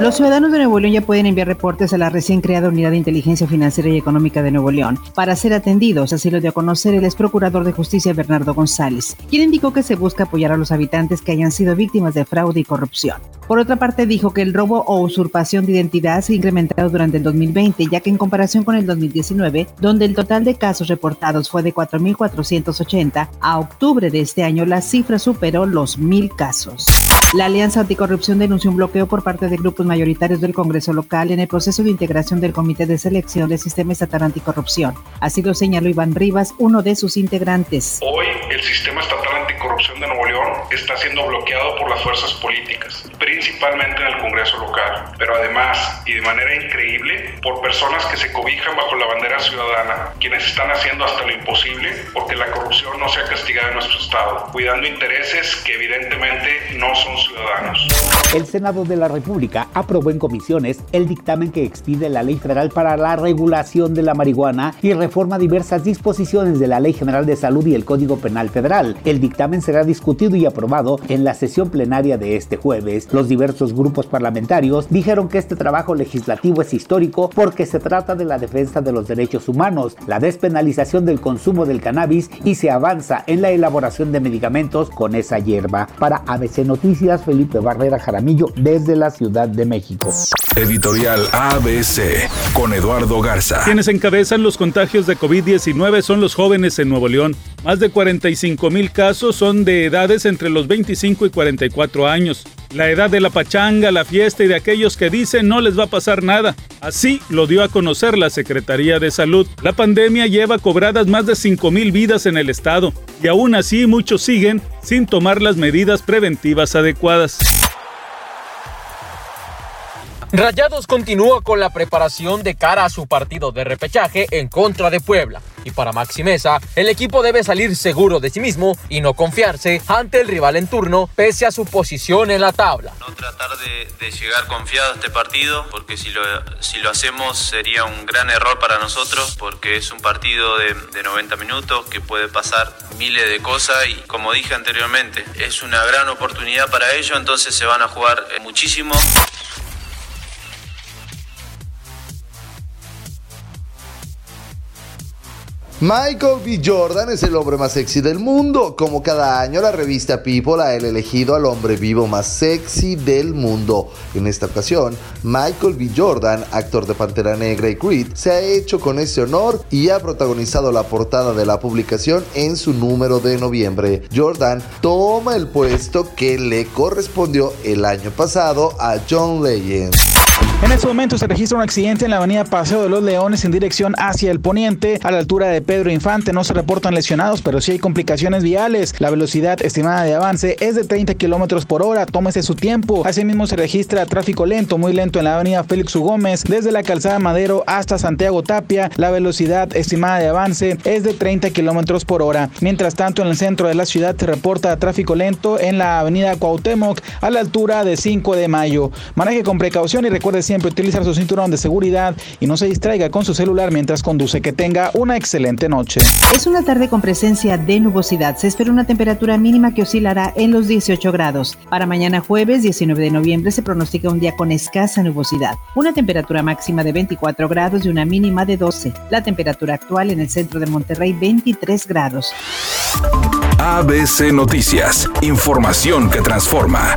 Los ciudadanos de Nuevo León ya pueden enviar reportes a la recién creada Unidad de Inteligencia Financiera y Económica de Nuevo León para ser atendidos, así lo dio a conocer el ex procurador de justicia Bernardo González, quien indicó que se busca apoyar a los habitantes que hayan sido víctimas de fraude y corrupción. Por otra parte, dijo que el robo o usurpación de identidad se ha incrementado durante el 2020, ya que en comparación con el 2019, donde el total de casos reportados fue de 4.480, a octubre de este año la cifra superó los mil casos. La Alianza Anticorrupción denunció un bloqueo por parte de grupos mayoritarios del Congreso local en el proceso de integración del Comité de Selección del Sistema Estatal Anticorrupción. Así lo señaló Iván Rivas, uno de sus integrantes. Hoy el Sistema Estatal Anticorrupción de Nuevo León está siendo bloqueado por las fuerzas políticas, principalmente en el Congreso local, pero además y de manera increíble por personas que se cobijan bajo la bandera ciudadana, quienes están haciendo hasta lo imposible porque la corrupción no sea castigada en nuestro Estado, cuidando intereses que evidentemente no son ciudadanos. El Senado de la República aprobó en comisiones el dictamen que expide la Ley Federal para la Regulación de la Marihuana y reforma diversas disposiciones de la Ley General de Salud y el Código Penal Federal. El dictamen será discutido y aprobado en la sesión plenaria de este jueves. Los diversos grupos parlamentarios dijeron que este trabajo legislativo es histórico porque se trata de la defensa de los derechos humanos, la despenalización del consumo del cannabis y se avanza en la elaboración de medicamentos con esa hierba. Para ABC Noticias, Felipe Barrera Jaramillo desde la Ciudad de México. Editorial ABC con Eduardo Garza. Quienes encabezan los contagios de COVID-19 son los jóvenes en Nuevo León. Más de 45 mil casos son de edades entre los 25 y 44 años. La edad de la pachanga, la fiesta y de aquellos que dicen no les va a pasar nada. Así lo dio a conocer la Secretaría de Salud. La pandemia lleva cobradas más de 5 mil vidas en el estado y aún así muchos siguen sin tomar las medidas preventivas adecuadas. Rayados continúa con la preparación de cara a su partido de repechaje en contra de Puebla. Y para Maximeza, el equipo debe salir seguro de sí mismo y no confiarse ante el rival en turno, pese a su posición en la tabla. No tratar de, llegar confiado a este partido, porque si lo, si lo hacemos sería un gran error para nosotros, porque es un partido de, de 90 minutos que puede pasar miles de cosas y como dije anteriormente, es una gran oportunidad para ellos, entonces se van a jugar muchísimo. Michael B. Jordan es el hombre más sexy del mundo. Como cada año, la revista People ha elegido al hombre vivo más sexy del mundo. En esta ocasión, Michael B. Jordan, actor de Pantera Negra y Creed, se ha hecho con ese honor y ha protagonizado la portada de la publicación en su número de noviembre. Jordan toma el puesto que le correspondió el año pasado a John Legend. En este momento se registra un accidente en la avenida Paseo de los Leones en dirección hacia el poniente, a la altura de Pedro Infante. No se reportan lesionados, pero sí hay complicaciones viales. La velocidad estimada de avance es de 30 kilómetros por hora. Tómese su tiempo. Asimismo, se registra tráfico lento, muy lento en la avenida Félix U. Gómez, desde la calzada Madero hasta Santiago Tapia. La velocidad estimada de avance es de 30 kilómetros por hora. Mientras tanto, en el centro de la ciudad se reporta tráfico lento en la avenida Cuauhtémoc, a la altura de 5 de mayo. Maneje con precaución y recuerde siempre utilizar su cinturón de seguridad y no se distraiga con su celular mientras conduce. Que tenga una excelente noche. Es una tarde con presencia de nubosidad. Se espera una temperatura mínima que oscilará en los 18 grados. Para mañana jueves 19 de noviembre se pronostica un día con escasa nubosidad. Una temperatura máxima de 24 grados y una mínima de 12. La temperatura actual en el centro de Monterrey 23 grados. ABC Noticias. Información que transforma.